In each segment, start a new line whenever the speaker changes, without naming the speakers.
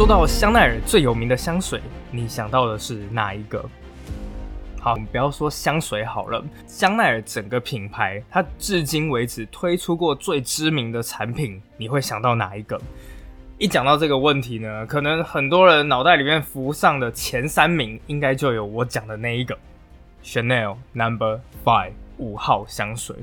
说到香奈儿最有名的香水，你想到的是哪一个？好，我们不要说香水好了，香奈儿整个品牌，它至今为止推出过最知名的产品，你会想到哪一个？一讲到这个问题呢，可能很多人脑袋里面浮上的前三名，应该就有我讲的那一个，Chanel Number Five 五号香水。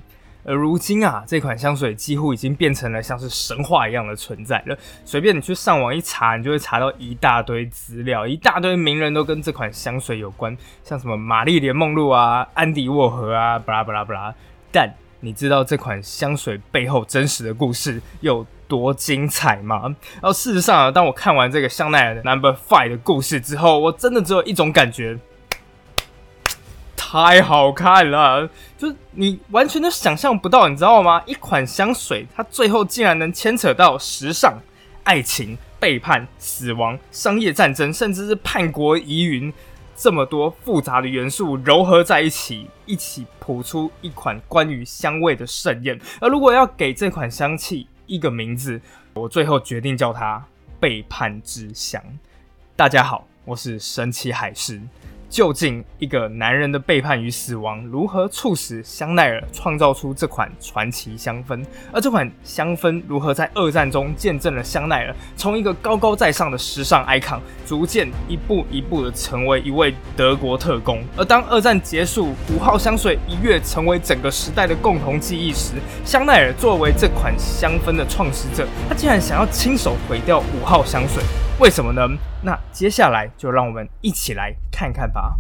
而如今啊，这款香水几乎已经变成了像是神话一样的存在了。随便你去上网一查，你就会查到一大堆资料，一大堆名人都跟这款香水有关，像什么玛丽莲梦露啊、安迪沃荷啊，巴拉巴拉巴拉。但你知道这款香水背后真实的故事有多精彩吗？然后事实上啊，当我看完这个香奈儿的 Number Five 的故事之后，我真的只有一种感觉。太好看了，就是你完全都想象不到，你知道吗？一款香水，它最后竟然能牵扯到时尚、爱情、背叛、死亡、商业战争，甚至是叛国疑云，这么多复杂的元素糅合在一起，一起谱出一款关于香味的盛宴。而如果要给这款香气一个名字，我最后决定叫它“背叛之香”。大家好，我是神奇海狮。究竟一个男人的背叛与死亡，如何促使香奈儿创造出这款传奇香氛？而这款香氛如何在二战中见证了香奈儿从一个高高在上的时尚 icon，逐渐一步一步的成为一位德国特工？而当二战结束，五号香水一跃成为整个时代的共同记忆时，香奈儿作为这款香氛的创始者，他竟然想要亲手毁掉五号香水。为什么呢？那接下来就让我们一起来看看吧。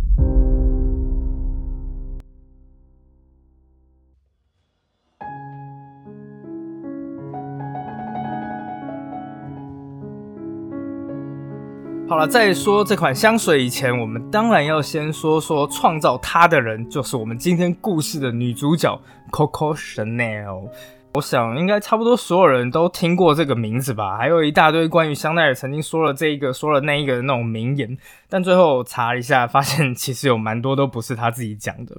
好了，在说这款香水以前，我们当然要先说说创造它的人，就是我们今天故事的女主角 Coco Chanel。我想应该差不多所有人都听过这个名字吧，还有一大堆关于香奈儿曾经说了这一个说了那一个的那种名言，但最后查了一下，发现其实有蛮多都不是他自己讲的。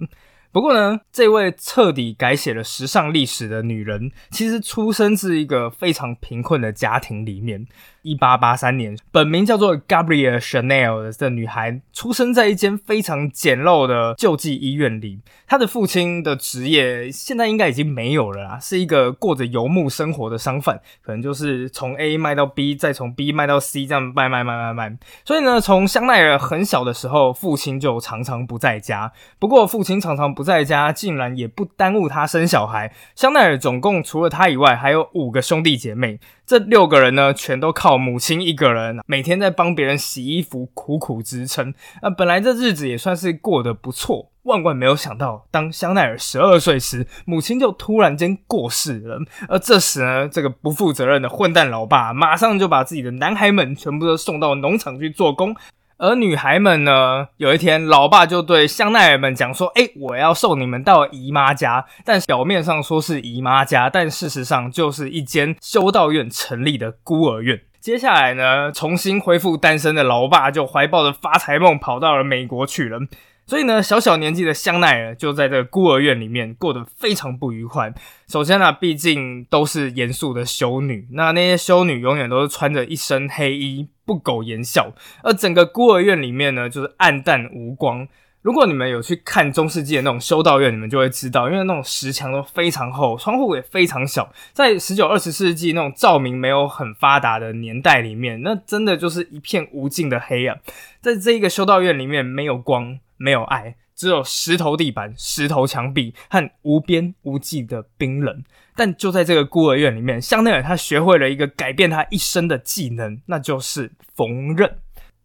不过呢，这位彻底改写了时尚历史的女人，其实出生自一个非常贫困的家庭里面。一八八三年，本名叫做 Gabrielle Chanel 的女孩出生在一间非常简陋的救济医院里。她的父亲的职业现在应该已经没有了啦，是一个过着游牧生活的商贩，可能就是从 A 卖到 B，再从 B 卖到 C，这样卖卖卖卖卖。所以呢，从香奈儿很小的时候，父亲就常常不在家。不过，父亲常常不在家，竟然也不耽误他生小孩。香奈儿总共除了他以外，还有五个兄弟姐妹。这六个人呢，全都靠母亲一个人，每天在帮别人洗衣服，苦苦支撑。那本来这日子也算是过得不错，万万没有想到，当香奈儿十二岁时，母亲就突然间过世了。而这时呢，这个不负责任的混蛋老爸，马上就把自己的男孩们全部都送到农场去做工。而女孩们呢？有一天，老爸就对香奈儿们讲说：“哎，我要送你们到姨妈家。”但表面上说是姨妈家，但事实上就是一间修道院成立的孤儿院。接下来呢，重新恢复单身的老爸就怀抱着发财梦跑到了美国去了。所以呢，小小年纪的香奈儿就在这个孤儿院里面过得非常不愉快。首先呢，毕竟都是严肃的修女，那那些修女永远都是穿着一身黑衣，不苟言笑。而整个孤儿院里面呢，就是暗淡无光。如果你们有去看中世纪的那种修道院，你们就会知道，因为那种石墙都非常厚，窗户也非常小，在十九、二十世纪那种照明没有很发达的年代里面，那真的就是一片无尽的黑暗。在这一个修道院里面，没有光。没有爱，只有石头地板、石头墙壁和无边无际的冰冷。但就在这个孤儿院里面，香奈儿他学会了一个改变他一生的技能，那就是缝纫。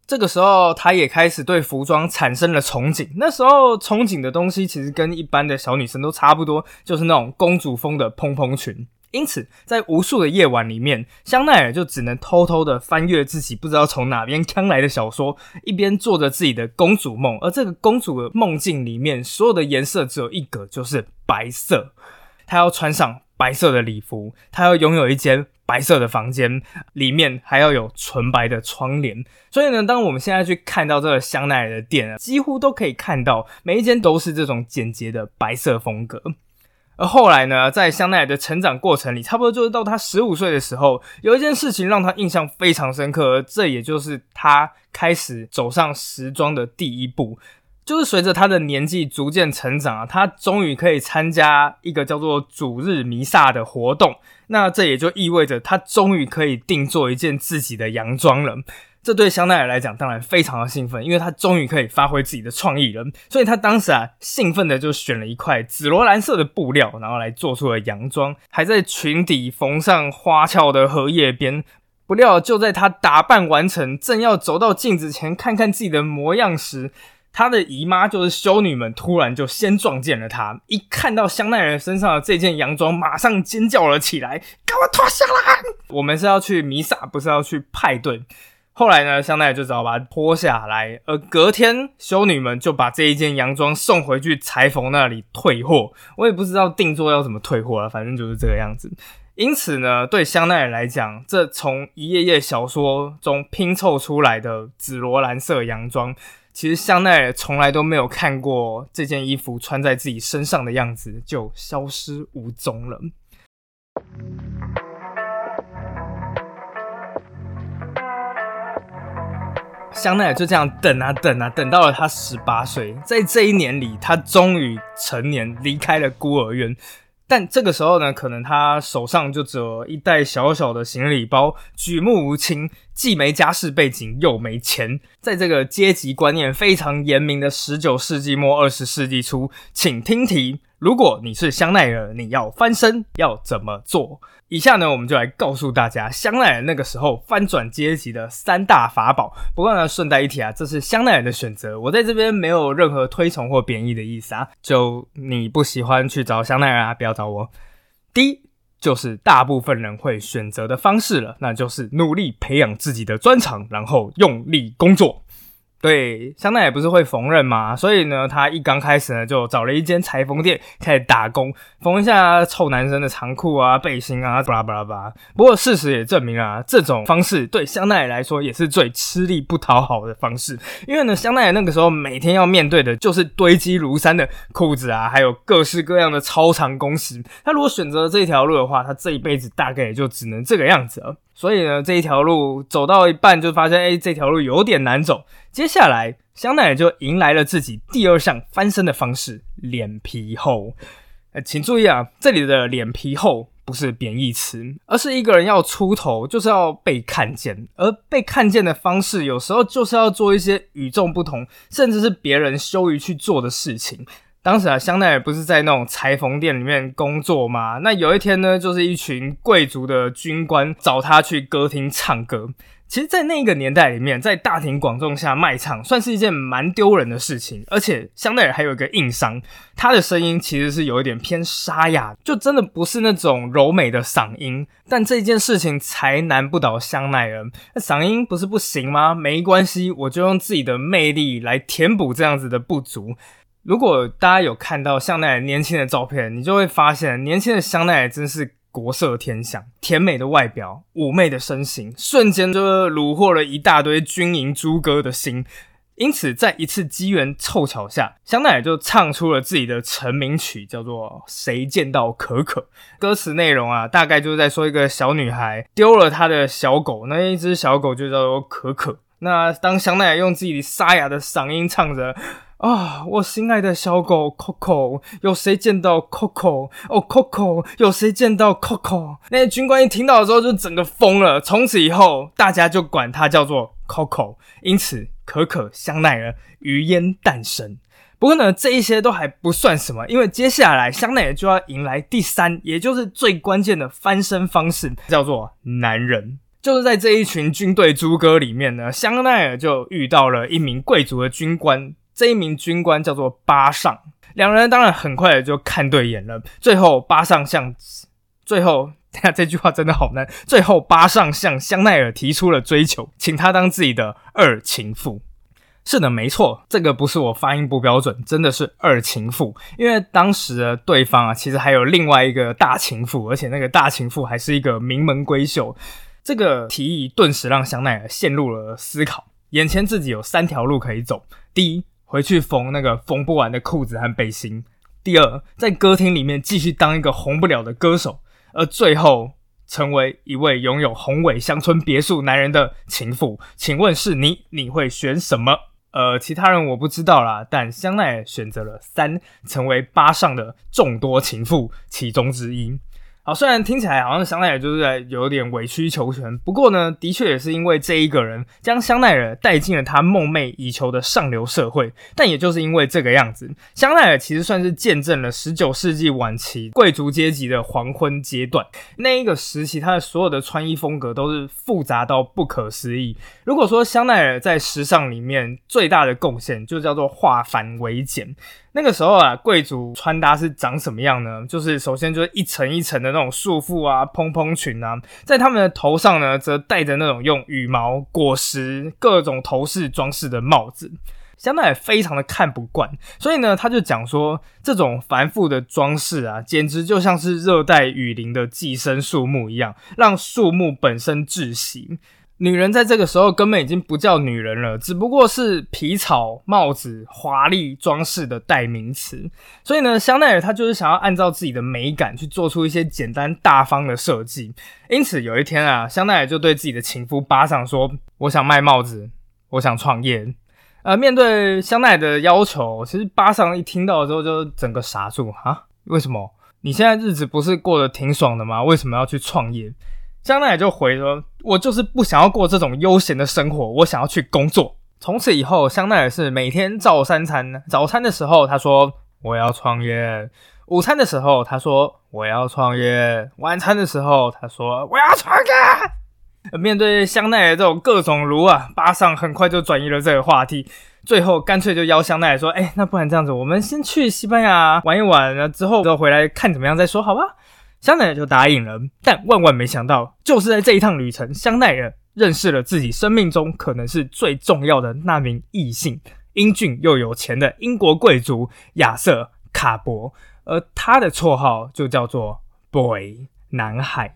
这个时候，他也开始对服装产生了憧憬。那时候憧憬的东西其实跟一般的小女生都差不多，就是那种公主风的蓬蓬裙。因此，在无数的夜晚里面，香奈儿就只能偷偷的翻阅自己不知道从哪边抢来的小说，一边做着自己的公主梦。而这个公主的梦境里面，所有的颜色只有一个，就是白色。她要穿上白色的礼服，她要拥有一间白色的房间，里面还要有纯白的窗帘。所以呢，当我们现在去看到这个香奈儿的店啊，几乎都可以看到每一间都是这种简洁的白色风格。而后来呢，在香奈儿的成长过程里，差不多就是到他十五岁的时候，有一件事情让他印象非常深刻，这也就是他开始走上时装的第一步。就是随着他的年纪逐渐成长啊，他终于可以参加一个叫做主日弥撒的活动。那这也就意味着他终于可以定做一件自己的洋装了。这对香奈儿来讲当然非常的兴奋，因为他终于可以发挥自己的创意了。所以他当时啊，兴奋的就选了一块紫罗兰色的布料，然后来做出了洋装，还在裙底缝上花俏的荷叶边。不料就在他打扮完成，正要走到镜子前看看自己的模样时，他的姨妈就是修女们，突然就先撞见了他。一看到香奈儿身上的这件洋装，马上尖叫了起来：“给我脱下来！我们是要去弥撒，不是要去派对。”后来呢，香奈儿就只好把它脱下来。而隔天，修女们就把这一件洋装送回去裁缝那里退货。我也不知道定做要怎么退货了，反正就是这个样子。因此呢，对香奈儿来讲，这从一页页小说中拼凑出来的紫罗兰色洋装。其实香奈儿从来都没有看过这件衣服穿在自己身上的样子，就消失无踪了。香奈儿就这样等啊等啊，等到了他十八岁，在这一年里，他终于成年，离开了孤儿院。但这个时候呢，可能他手上就只有一袋小小的行李包，举目无亲，既没家世背景，又没钱。在这个阶级观念非常严明的十九世纪末二十世纪初，请听题。如果你是香奈儿，你要翻身要怎么做？以下呢，我们就来告诉大家香奈儿那个时候翻转阶级的三大法宝。不过呢，顺带一提啊，这是香奈儿的选择，我在这边没有任何推崇或贬义的意思啊。就你不喜欢去找香奈儿啊，不要找我。第一，就是大部分人会选择的方式了，那就是努力培养自己的专长，然后用力工作。对，香奈也不是会缝纫嘛，所以呢，他一刚开始呢，就找了一间裁缝店开始打工，缝一下臭男生的长裤啊、背心啊，巴拉巴拉巴拉。不过事实也证明啊，这种方式对香奈来说也是最吃力不讨好的方式，因为呢，香奈那个时候每天要面对的就是堆积如山的裤子啊，还有各式各样的超长工时。他如果选择这条路的话，他这一辈子大概也就只能这个样子了。所以呢，这一条路走到一半就发现，哎，这条路有点难走。接下来，香奈儿就迎来了自己第二项翻身的方式——脸皮厚。呃，请注意啊，这里的脸皮厚不是贬义词，而是一个人要出头就是要被看见，而被看见的方式有时候就是要做一些与众不同，甚至是别人羞于去做的事情。当时啊，香奈儿不是在那种裁缝店里面工作吗？那有一天呢，就是一群贵族的军官找他去歌厅唱歌。其实，在那个年代里面，在大庭广众下卖唱，算是一件蛮丢人的事情。而且，香奈儿还有一个硬伤，他的声音其实是有一点偏沙哑，就真的不是那种柔美的嗓音。但这件事情才难不倒香奈儿，那嗓音不是不行吗？没关系，我就用自己的魅力来填补这样子的不足。如果大家有看到香奈儿年轻的照片，你就会发现年轻的香奈儿真是国色天香，甜美的外表，妩媚的身形，瞬间就虏获了一大堆军营猪哥的心。因此，在一次机缘凑巧下，香奈儿就唱出了自己的成名曲，叫做《谁见到可可》。歌词内容啊，大概就是在说一个小女孩丢了她的小狗，那一只小狗就叫做可可。那当香奈儿用自己沙哑的嗓音唱着。啊，我心爱的小狗 Coco，有谁见到 Coco？哦，Coco，有谁见到 Coco？那些军官一听到的时候就整个疯了。从此以后，大家就管它叫做 Coco，因此可可香奈儿余烟诞生。不过呢，这一些都还不算什么，因为接下来香奈儿就要迎来第三，也就是最关键的翻身方式，叫做男人。就是在这一群军队猪哥里面呢，香奈儿就遇到了一名贵族的军官。这一名军官叫做巴尚，两人当然很快就看对眼了。最后，巴尚向最后，等下这句话真的好难。最后，巴尚向香奈儿提出了追求，请他当自己的二情妇。是的，没错，这个不是我发音不标准，真的是二情妇。因为当时的对方啊，其实还有另外一个大情妇，而且那个大情妇还是一个名门闺秀。这个提议顿时让香奈儿陷入了思考，眼前自己有三条路可以走。第一，回去缝那个缝不完的裤子和背心。第二，在歌厅里面继续当一个红不了的歌手，而最后成为一位拥有宏伟乡村别墅男人的情妇。请问是你，你会选什么？呃，其他人我不知道啦，但香奈儿选择了三，成为八上的众多情妇其中之一。好，虽然听起来好像香奈儿就是在有点委曲求全，不过呢，的确也是因为这一个人将香奈儿带进了他梦寐以求的上流社会。但也就是因为这个样子，香奈儿其实算是见证了十九世纪晚期贵族阶级的黄昏阶段。那一个时期，他的所有的穿衣风格都是复杂到不可思议。如果说香奈儿在时尚里面最大的贡献，就叫做化繁为简。那个时候啊，贵族穿搭是长什么样呢？就是首先就是一层一层的那种束缚啊、蓬蓬裙啊，在他们的头上呢，则戴着那种用羽毛、果实、各种头饰装饰的帽子。香奈儿非常的看不惯，所以呢，他就讲说，这种繁复的装饰啊，简直就像是热带雨林的寄生树木一样，让树木本身窒息。女人在这个时候根本已经不叫女人了，只不过是皮草、帽子、华丽装饰的代名词。所以呢，香奈儿她就是想要按照自己的美感去做出一些简单大方的设计。因此有一天啊，香奈儿就对自己的情夫巴上说：“我想卖帽子，我想创业。”呃，面对香奈儿的要求，其实巴上一听到之后就整个傻住啊！为什么？你现在日子不是过得挺爽的吗？为什么要去创业？香奈儿就回说：“我就是不想要过这种悠闲的生活，我想要去工作。”从此以后，香奈儿是每天照三餐。早餐的时候，他说：“我要创业。”午餐的时候，他说：“我要创业。”晚餐的时候，他说：“我要创业。”面对香奈儿这种各种如啊，巴上很快就转移了这个话题，最后干脆就邀香奈儿说：“哎，那不然这样子，我们先去西班牙玩一玩，然后之后再回来看怎么样再说，好吧？”香奈儿就答应了，但万万没想到，就是在这一趟旅程，香奈儿认识了自己生命中可能是最重要的那名异性——英俊又有钱的英国贵族亚瑟·卡伯，而他的绰号就叫做 “Boy 男孩”。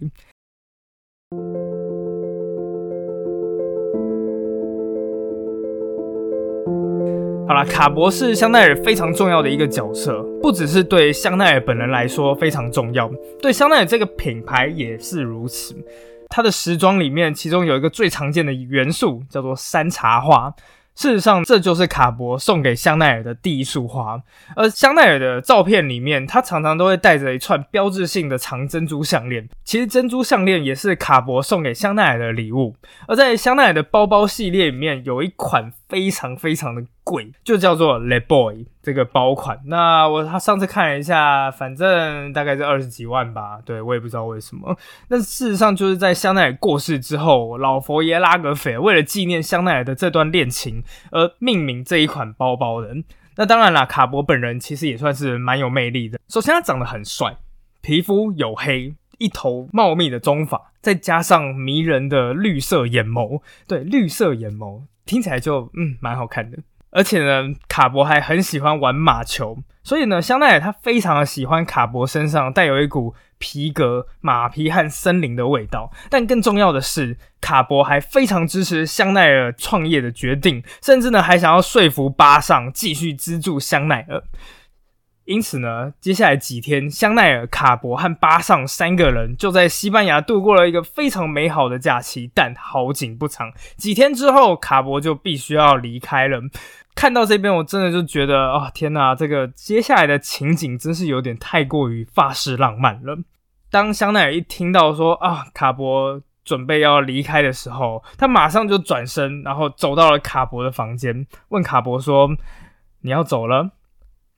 好了，卡博是香奈儿非常重要的一个角色，不只是对香奈儿本人来说非常重要，对香奈儿这个品牌也是如此。它的时装里面，其中有一个最常见的元素叫做山茶花。事实上，这就是卡博送给香奈儿的第一束花。而香奈儿的照片里面，他常常都会戴着一串标志性的长珍珠项链。其实，珍珠项链也是卡博送给香奈儿的礼物。而在香奈儿的包包系列里面，有一款非常非常的贵，就叫做 Le Boy 这个包款。那我他上次看了一下，反正大概是二十几万吧。对我也不知道为什么。那事实上就是在香奈儿过世之后，老佛爷拉格斐为了纪念香奈儿的这段恋情而命名这一款包包的。那当然啦，卡博本人其实也算是蛮有魅力的。首先他长得很帅，皮肤黝黑。一头茂密的棕发，再加上迷人的绿色眼眸，对，绿色眼眸听起来就嗯蛮好看的。而且呢，卡博还很喜欢玩马球，所以呢，香奈儿他非常的喜欢卡博身上带有一股皮革、马皮和森林的味道。但更重要的是，卡博还非常支持香奈儿创业的决定，甚至呢还想要说服巴上继续资助香奈儿。因此呢，接下来几天，香奈儿、卡博和巴尚三个人就在西班牙度过了一个非常美好的假期。但好景不长，几天之后，卡博就必须要离开了。看到这边，我真的就觉得，哦，天哪，这个接下来的情景真是有点太过于法式浪漫了。当香奈儿一听到说啊，卡博准备要离开的时候，他马上就转身，然后走到了卡博的房间，问卡博说：“你要走了？”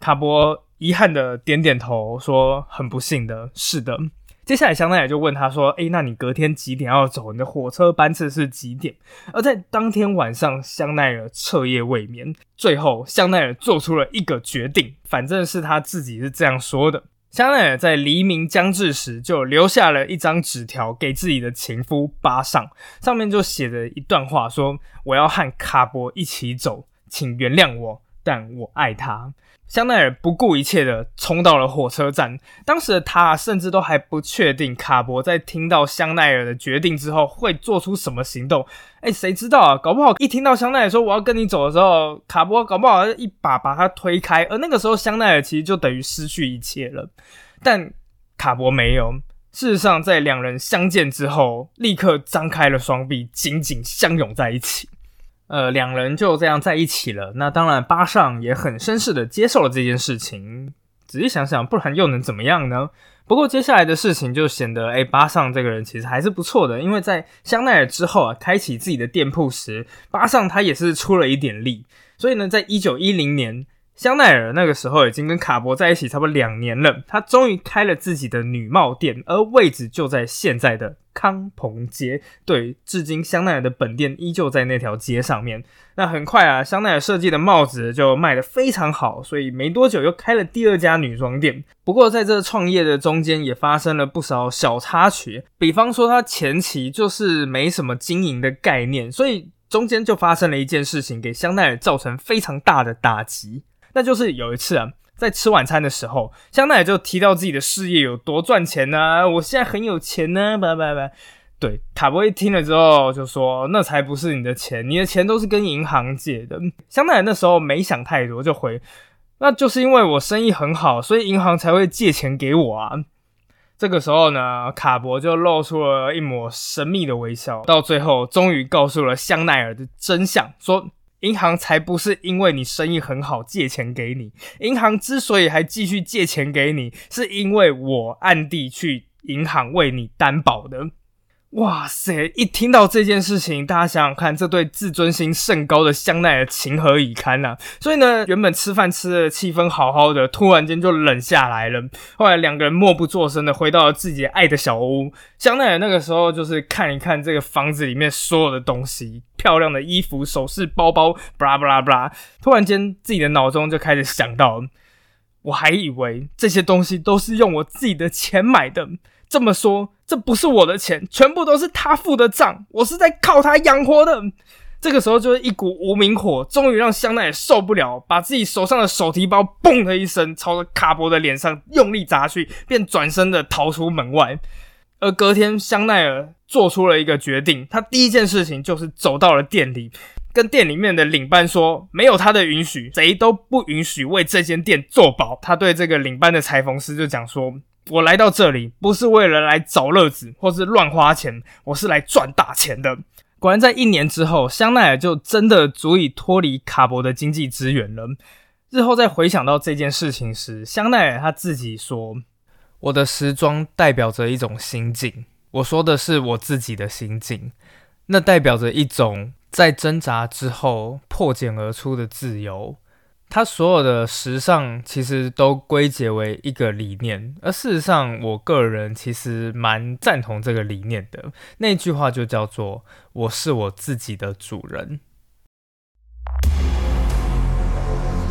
卡博。遗憾的点点头，说：“很不幸的，是的。”接下来，香奈儿就问他说：“诶，那你隔天几点要走？你的火车班次是几点？”而在当天晚上，香奈儿彻夜未眠。最后，香奈儿做出了一个决定，反正是他自己是这样说的：香奈儿在黎明将至时，就留下了一张纸条给自己的情夫巴尚，上面就写着一段话，说：“我要和卡博一起走，请原谅我，但我爱他。”香奈儿不顾一切的冲到了火车站。当时的他甚至都还不确定卡博在听到香奈儿的决定之后会做出什么行动。哎，谁知道啊？搞不好一听到香奈儿说我要跟你走的时候，卡博搞不好一把把他推开。而那个时候，香奈儿其实就等于失去一切了。但卡博没有。事实上，在两人相见之后，立刻张开了双臂，紧紧相拥在一起。呃，两人就这样在一起了。那当然，巴尚也很绅士的接受了这件事情。仔细想想，不然又能怎么样呢？不过接下来的事情就显得，哎，巴尚这个人其实还是不错的。因为在香奈儿之后啊，开启自己的店铺时，巴尚他也是出了一点力。所以呢，在一九一零年。香奈儿那个时候已经跟卡博在一起差不多两年了，他终于开了自己的女帽店，而位置就在现在的康朋街。对，至今香奈儿的本店依旧在那条街上面。那很快啊，香奈儿设计的帽子就卖得非常好，所以没多久又开了第二家女装店。不过在这创业的中间也发生了不少小插曲，比方说他前期就是没什么经营的概念，所以中间就发生了一件事情，给香奈儿造成非常大的打击。那就是有一次啊，在吃晚餐的时候，香奈儿就提到自己的事业有多赚钱呢？我现在很有钱呢，拜拜拜。对，卡波一听了之后就说：“那才不是你的钱，你的钱都是跟银行借的。”香奈儿那时候没想太多，就回：“那就是因为我生意很好，所以银行才会借钱给我啊。”这个时候呢，卡博就露出了一抹神秘的微笑，到最后终于告诉了香奈儿的真相，说。银行才不是因为你生意很好借钱给你，银行之所以还继续借钱给你，是因为我暗地去银行为你担保的。哇塞！一听到这件事情，大家想想看，这对自尊心甚高的香奈儿情何以堪呐？所以呢，原本吃饭吃的气氛好好的，突然间就冷下来了。后来两个人默不作声的回到了自己爱的小屋。香奈儿那个时候就是看一看这个房子里面所有的东西，漂亮的衣服、首饰、包包，布拉布拉布拉。突然间，自己的脑中就开始想到，我还以为这些东西都是用我自己的钱买的。这么说，这不是我的钱，全部都是他付的账，我是在靠他养活的。这个时候，就是一股无名火，终于让香奈儿受不了，把自己手上的手提包“嘣”的一声朝着卡博的脸上用力砸去，便转身的逃出门外。而隔天，香奈儿做出了一个决定，他第一件事情就是走到了店里，跟店里面的领班说：“没有他的允许，谁都不允许为这间店做保。”他对这个领班的裁缝师就讲说。我来到这里不是为了来找乐子或是乱花钱，我是来赚大钱的。果然，在一年之后，香奈儿就真的足以脱离卡博的经济资源了。日后再回想到这件事情时，香奈儿他自己说：“我的时装代表着一种心境，我说的是我自己的心境，那代表着一种在挣扎之后破茧而出的自由。”它所有的时尚其实都归结为一个理念，而事实上，我个人其实蛮赞同这个理念的。那句话就叫做“我是我自己的主人”。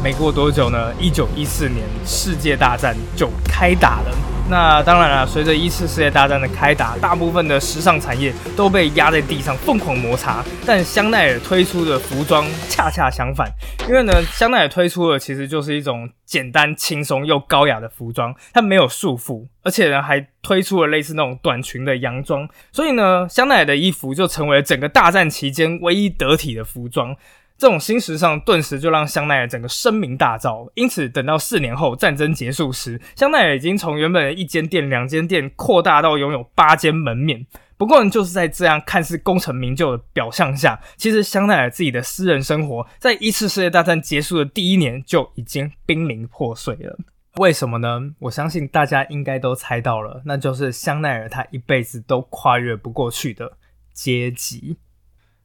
没过多久呢，一九一四年世界大战就开打了。那当然了，随着一次世界大战的开打，大部分的时尚产业都被压在地上疯狂摩擦。但香奈儿推出的服装恰恰相反，因为呢，香奈儿推出的其实就是一种简单、轻松又高雅的服装，它没有束缚，而且呢还推出了类似那种短裙的洋装。所以呢，香奈儿的衣服就成为整个大战期间唯一得体的服装。这种新时尚顿时就让香奈儿整个声名大噪，因此等到四年后战争结束时，香奈儿已经从原本的一间店、两间店扩大到拥有八间门面。不过，就是在这样看似功成名就的表象下，其实香奈儿自己的私人生活在一次世界大战结束的第一年就已经濒临破碎了。为什么呢？我相信大家应该都猜到了，那就是香奈儿他一辈子都跨越不过去的阶级。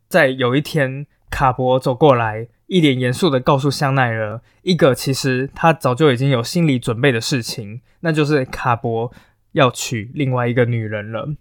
在有一天。卡博走过来，一脸严肃的告诉香奈儿一个其实他早就已经有心理准备的事情，那就是卡博要娶另外一个女人了。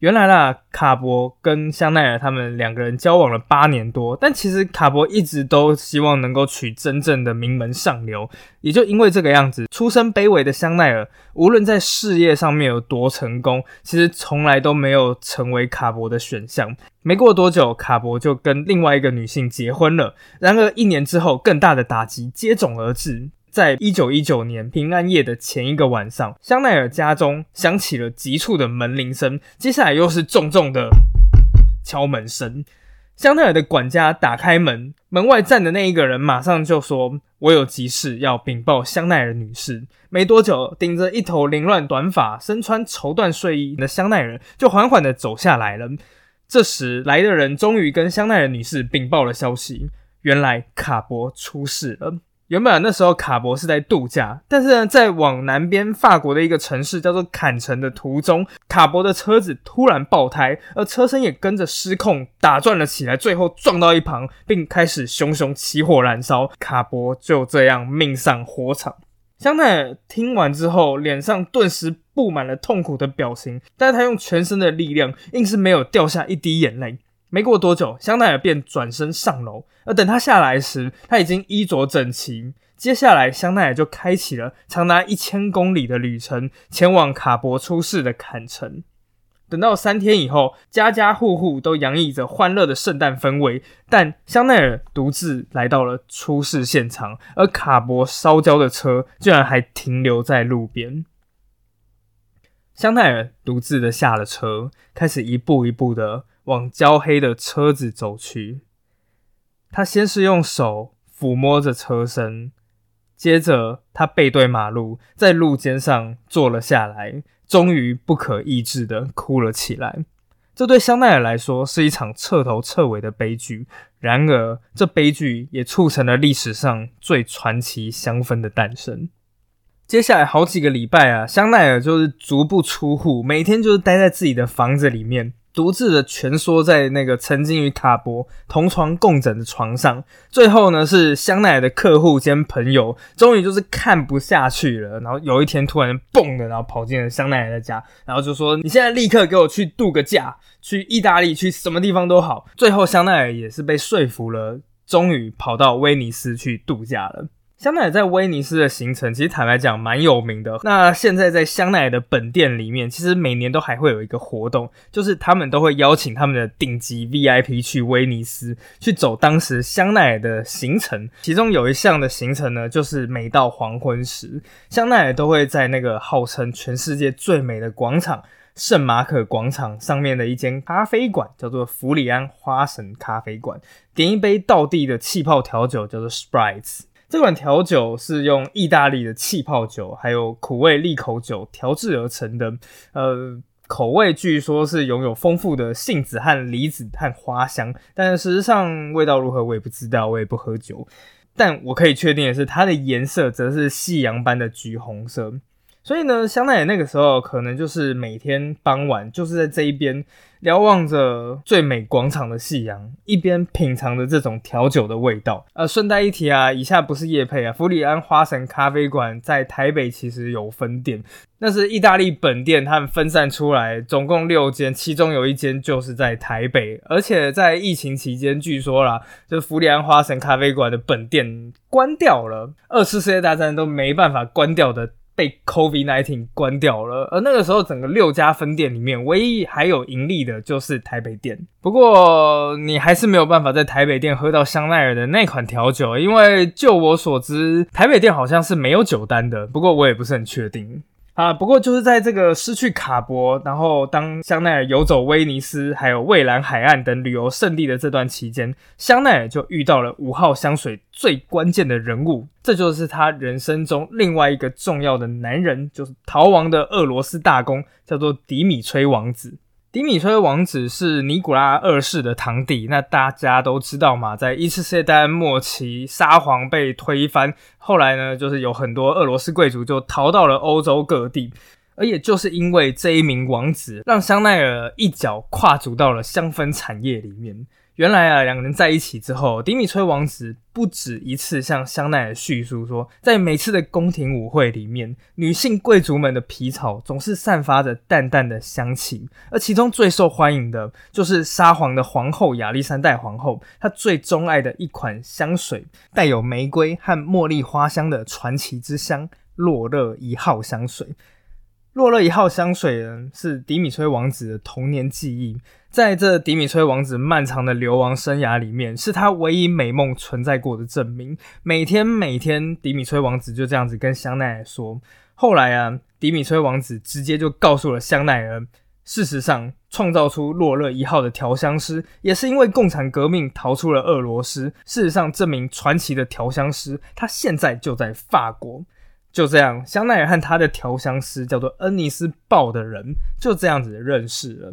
原来啦，卡博跟香奈儿他们两个人交往了八年多，但其实卡博一直都希望能够娶真正的名门上流。也就因为这个样子，出身卑微的香奈儿，无论在事业上面有多成功，其实从来都没有成为卡博的选项。没过多久，卡博就跟另外一个女性结婚了。然而一年之后，更大的打击接踵而至。在一九一九年平安夜的前一个晚上，香奈儿家中响起了急促的门铃声，接下来又是重重的敲门声。香奈儿的管家打开门，门外站的那一个人马上就说：“我有急事要禀报香奈儿女士。”没多久，顶着一头凌乱短发、身穿绸缎睡衣的香奈儿就缓缓的走下来了。这时，来的人终于跟香奈儿女士禀报了消息：原来卡博出事了。原本那时候卡博是在度假，但是呢，在往南边法国的一个城市叫做坎城的途中，卡博的车子突然爆胎，而车身也跟着失控打转了起来，最后撞到一旁，并开始熊熊起火燃烧，卡博就这样命丧火场。香奈儿听完之后，脸上顿时布满了痛苦的表情，但是他用全身的力量，硬是没有掉下一滴眼泪。没过多久，香奈儿便转身上楼，而等他下来时，他已经衣着整齐。接下来，香奈儿就开启了长达一千公里的旅程，前往卡博出事的坎城。等到三天以后，家家户户都洋溢着欢乐的圣诞氛围，但香奈儿独自来到了出事现场，而卡博烧焦的车居然还停留在路边。香奈儿独自的下了车，开始一步一步的。往焦黑的车子走去，他先是用手抚摸着车身，接着他背对马路，在路肩上坐了下来，终于不可抑制的哭了起来。这对香奈儿来说是一场彻头彻尾的悲剧，然而这悲剧也促成了历史上最传奇香氛的诞生。接下来好几个礼拜啊，香奈儿就是足不出户，每天就是待在自己的房子里面。独自的蜷缩在那个曾经与卡博同床共枕的床上，最后呢是香奈儿的客户兼朋友，终于就是看不下去了，然后有一天突然蹦的，然后跑进了香奈儿的家，然后就说：“你现在立刻给我去度个假，去意大利，去什么地方都好。”最后香奈儿也是被说服了，终于跑到威尼斯去度假了。香奈儿在威尼斯的行程，其实坦白讲蛮有名的。那现在在香奈儿的本店里面，其实每年都还会有一个活动，就是他们都会邀请他们的顶级 VIP 去威尼斯去走当时香奈儿的行程。其中有一项的行程呢，就是每到黄昏时，香奈儿都会在那个号称全世界最美的广场——圣马可广场上面的一间咖啡馆，叫做弗里安花神咖啡馆，点一杯道地的气泡调酒，叫做 Sprite。这款调酒是用意大利的气泡酒，还有苦味利口酒调制而成的。呃，口味据说是拥有丰富的杏子和梨子和花香，但事实上味道如何我也不知道，我也不喝酒。但我可以确定的是，它的颜色则是夕阳般的橘红色。所以呢，香奈儿那个时候可能就是每天傍晚，就是在这一边瞭望着最美广场的夕阳，一边品尝着这种调酒的味道。呃，顺带一提啊，以下不是叶配啊，弗里安花神咖啡馆在台北其实有分店，那是意大利本店，他们分散出来，总共六间，其中有一间就是在台北，而且在疫情期间，据说啦，就弗里安花神咖啡馆的本店关掉了，二次世界大战都没办法关掉的。被 COVID-19 关掉了，而那个时候，整个六家分店里面，唯一还有盈利的就是台北店。不过，你还是没有办法在台北店喝到香奈儿的那款调酒，因为就我所知，台北店好像是没有酒单的。不过，我也不是很确定。啊，不过就是在这个失去卡伯，然后当香奈儿游走威尼斯还有蔚蓝海岸等旅游胜地的这段期间，香奈儿就遇到了五号香水最关键的人物，这就是他人生中另外一个重要的男人，就是逃亡的俄罗斯大公，叫做迪米崔王子。迪米崔王子是尼古拉二世的堂弟，那大家都知道嘛，在一次世界末期，沙皇被推翻，后来呢，就是有很多俄罗斯贵族就逃到了欧洲各地，而也就是因为这一名王子，让香奈儿一脚跨足到了香氛产业里面。原来啊，两个人在一起之后，迪米崔王子不止一次向香奈儿叙述说，在每次的宫廷舞会里面，女性贵族们的皮草总是散发着淡淡的香气，而其中最受欢迎的就是沙皇的皇后亚历山大皇后，她最钟爱的一款香水，带有玫瑰和茉莉花香的传奇之香——洛勒一号香水。洛乐一号香水人，是迪米崔王子的童年记忆。在这迪米崔王子漫长的流亡生涯里面，是他唯一美梦存在过的证明。每天每天，迪米崔王子就这样子跟香奈儿说。后来啊，迪米崔王子直接就告诉了香奈儿，事实上，创造出洛乐一号的调香师，也是因为共产革命逃出了俄罗斯。事实上，这名传奇的调香师，他现在就在法国。就这样，香奈儿和他的调香师叫做恩尼斯·鲍的人就这样子认识了。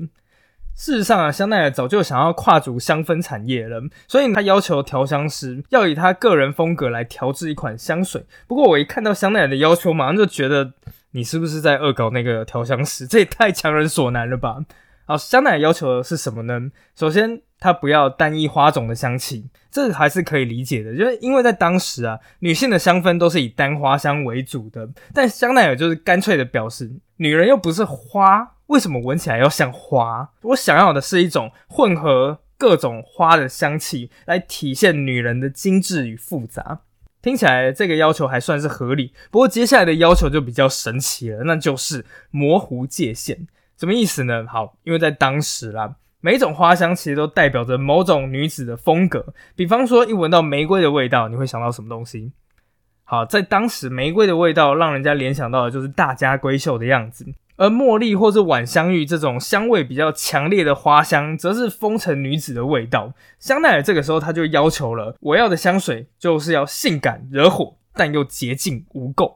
事实上啊，香奈儿早就想要跨足香氛产业了，所以他要求调香师要以他个人风格来调制一款香水。不过我一看到香奈儿的要求，马上就觉得你是不是在恶搞那个调香师？这也太强人所难了吧！好，香奈儿要求的是什么呢？首先，它不要单一花种的香气，这还是可以理解的，就是因为在当时啊，女性的香氛都是以单花香为主的。但香奈儿就是干脆的表示，女人又不是花，为什么闻起来要像花？我想要的是一种混合各种花的香气，来体现女人的精致与复杂。听起来这个要求还算是合理，不过接下来的要求就比较神奇了，那就是模糊界限。什么意思呢？好，因为在当时啦，每一种花香其实都代表着某种女子的风格。比方说，一闻到玫瑰的味道，你会想到什么东西？好，在当时，玫瑰的味道让人家联想到的就是大家闺秀的样子，而茉莉或是晚香玉这种香味比较强烈的花香，则是风尘女子的味道。香奈儿这个时候他就要求了，我要的香水就是要性感惹火，但又洁净无垢。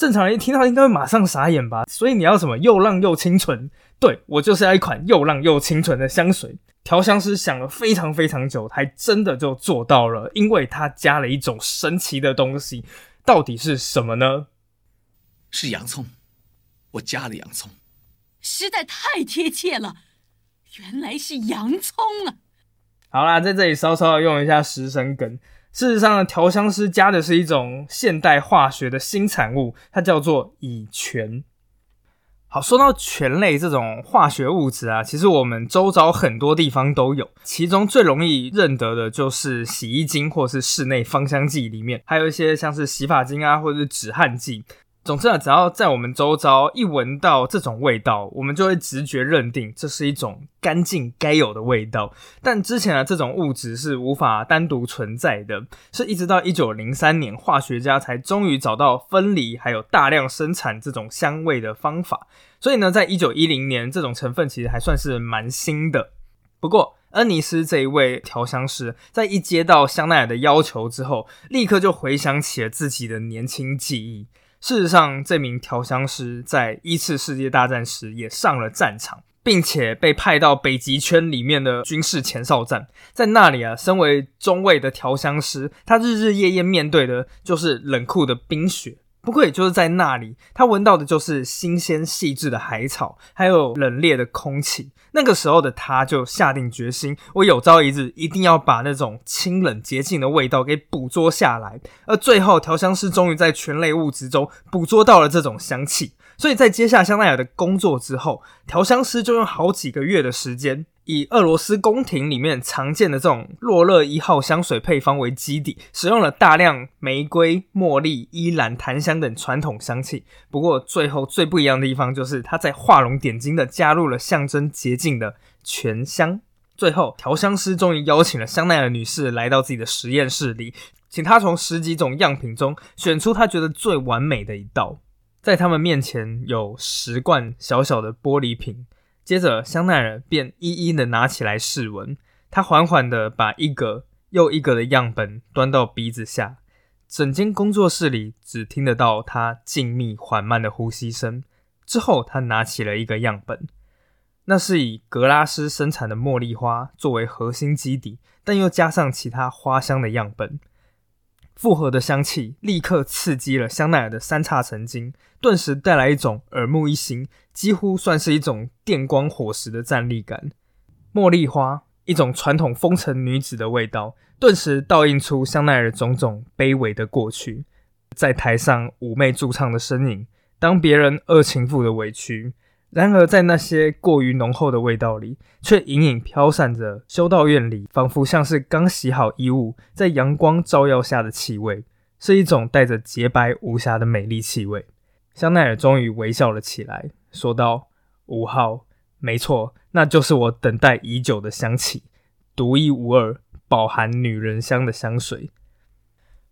正常人一听到应该会马上傻眼吧？所以你要什么又浪又清纯？对我就是要一款又浪又清纯的香水。调香师想了非常非常久，还真的就做到了，因为他加了一种神奇的东西，到底是什么呢？
是洋葱，我加了洋葱，
实在太贴切了，原来是洋葱啊！
好啦，在这里稍稍用一下食神梗。事实上，调香师加的是一种现代化学的新产物，它叫做乙醛。好，说到醛类这种化学物质啊，其实我们周遭很多地方都有，其中最容易认得的就是洗衣精或是室内芳香剂里面，还有一些像是洗发精啊，或者是止汗剂。总之啊，只要在我们周遭一闻到这种味道，我们就会直觉认定这是一种干净该有的味道。但之前的，这种物质是无法单独存在的，是一直到一九零三年，化学家才终于找到分离还有大量生产这种香味的方法。所以呢，在一九一零年，这种成分其实还算是蛮新的。不过，恩尼斯这一位调香师在一接到香奈儿的要求之后，立刻就回想起了自己的年轻记忆。事实上，这名调香师在一次世界大战时也上了战场，并且被派到北极圈里面的军事前哨站。在那里啊，身为中尉的调香师，他日日夜夜面对的就是冷酷的冰雪。不过，也就是在那里，他闻到的就是新鲜细致的海草，还有冷冽的空气。那个时候的他，就下定决心，我有朝一日一定要把那种清冷洁净的味道给捕捉下来。而最后，调香师终于在全类物质中捕捉到了这种香气。所以在接下香奈儿的工作之后，调香师就用好几个月的时间。以俄罗斯宫廷里面常见的这种洛乐一号香水配方为基底，使用了大量玫瑰、茉莉、依兰、檀香等传统香气。不过，最后最不一样的地方就是，它在画龙点睛的加入了象征洁净的全香。最后，调香师终于邀请了香奈儿女士来到自己的实验室里，请她从十几种样品中选出她觉得最完美的一道。在他们面前有十罐小小的玻璃瓶。接着，香奈儿便一一的拿起来试闻。他缓缓的把一个又一个的样本端到鼻子下，整间工作室里只听得到他静谧缓慢的呼吸声。之后，他拿起了一个样本，那是以格拉斯生产的茉莉花作为核心基底，但又加上其他花香的样本。复合的香气立刻刺激了香奈儿的三叉神经，顿时带来一种耳目一新，几乎算是一种电光火石的站立感。茉莉花，一种传统风尘女子的味道，顿时倒映出香奈儿种种卑微的过去，在台上妩媚驻唱的身影，当别人二情妇的委屈。然而，在那些过于浓厚的味道里，却隐隐飘散着修道院里仿佛像是刚洗好衣物，在阳光照耀下的气味，是一种带着洁白无瑕的美丽气味。香奈儿终于微笑了起来，说道：“五号，没错，那就是我等待已久的香气，独一无二，饱含女人香的香水。”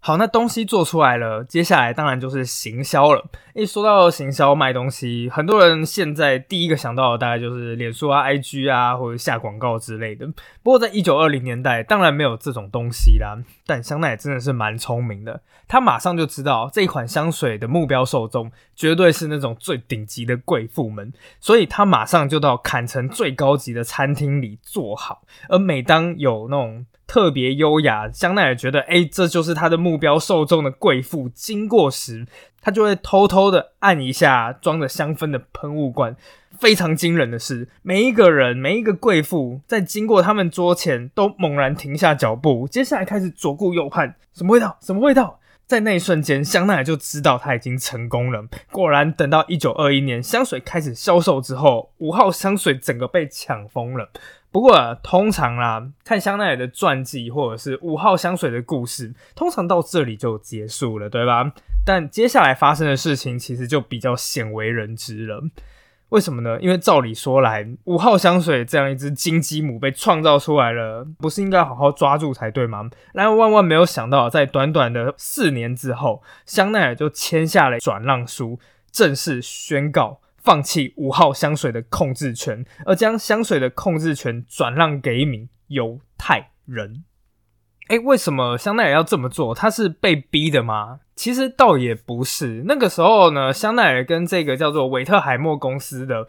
好，那东西做出来了，接下来当然就是行销了。一说到行销卖东西，很多人现在第一个想到的大概就是脸书啊、IG 啊，或者下广告之类的。不过在一九二零年代，当然没有这种东西啦。但香奈儿真的是蛮聪明的，他马上就知道这款香水的目标受众绝对是那种最顶级的贵妇们，所以他马上就到坎城最高级的餐厅里坐好。而每当有那种特别优雅，香奈儿觉得，哎，这就是他的目标受众的贵妇经过时，他就会偷偷的按一下装着香氛的喷雾罐。非常惊人的是，每一个人，每一个贵妇在经过他们桌前，都猛然停下脚步，接下来开始左顾右盼，什么味道？什么味道？在那一瞬间，香奈儿就知道他已经成功了。果然，等到一九二一年香水开始销售之后，五号香水整个被抢疯了。不过，通常啦，看香奈儿的传记或者是五号香水的故事，通常到这里就结束了，对吧？但接下来发生的事情其实就比较鲜为人知了。为什么呢？因为照理说来，五号香水这样一只金鸡母被创造出来了，不是应该好好抓住才对吗？然而万万没有想到，在短短的四年之后，香奈儿就签下了转让书，正式宣告。放弃五号香水的控制权，而将香水的控制权转让给一名犹太人。哎，为什么香奈儿要这么做？他是被逼的吗？其实倒也不是。那个时候呢，香奈儿跟这个叫做韦特海默公司的。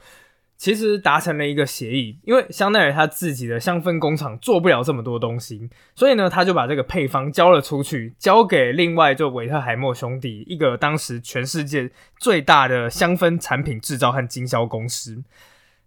其实达成了一个协议，因为香奈儿他自己的香氛工厂做不了这么多东西，所以呢，他就把这个配方交了出去，交给另外就韦特海默兄弟一个当时全世界最大的香氛产品制造和经销公司。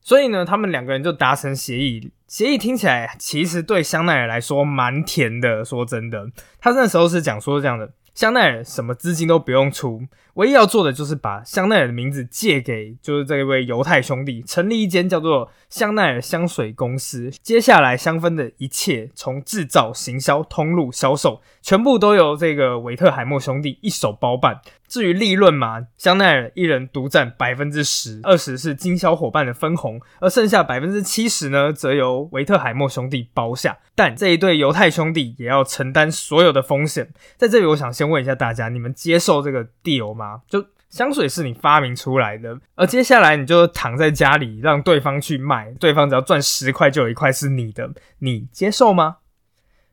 所以呢，他们两个人就达成协议。协议听起来其实对香奈儿来说蛮甜的。说真的，他那时候是讲说这样的。香奈儿什么资金都不用出，唯一要做的就是把香奈儿的名字借给就是这位犹太兄弟，成立一间叫做香奈儿香水公司。接下来香氛的一切，从制造、行销、通路、销售，全部都由这个维特海默兄弟一手包办。至于利润嘛，香奈儿一人独占百分之十，二十是经销伙伴的分红，而剩下百分之七十呢，则由维特海默兄弟包下。但这一对犹太兄弟也要承担所有的风险。在这里，我想先问一下大家，你们接受这个 deal 吗？就香水是你发明出来的，而接下来你就躺在家里让对方去卖，对方只要赚十块就有一块是你的，你接受吗？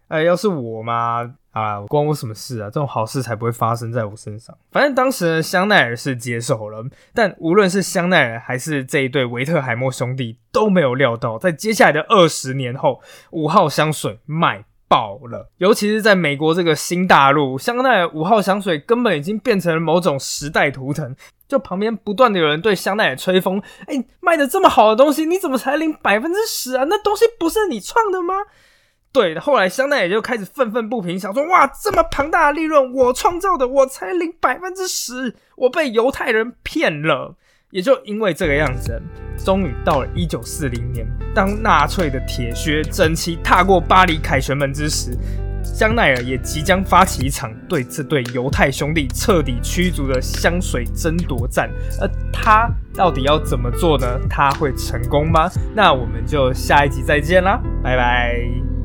哎，要是我嘛。啊，关我什么事啊？这种好事才不会发生在我身上。反正当时香奈儿是接受了，但无论是香奈儿还是这一对维特海默兄弟都没有料到，在接下来的二十年后，五号香水卖爆了。尤其是在美国这个新大陆，香奈儿五号香水根本已经变成了某种时代图腾。就旁边不断的有人对香奈儿吹风，哎，卖的这么好的东西，你怎么才领百分之十啊？那东西不是你创的吗？对，后来香奈儿就开始愤愤不平，想说：哇，这么庞大的利润，我创造的，我才领百分之十，我被犹太人骗了。也就因为这个样子，终于到了一九四零年，当纳粹的铁靴整齐踏过巴黎凯旋门之时，香奈儿也即将发起一场对这对犹太兄弟彻底驱逐的香水争夺战。而他到底要怎么做呢？他会成功吗？那我们就下一集再见啦，拜拜。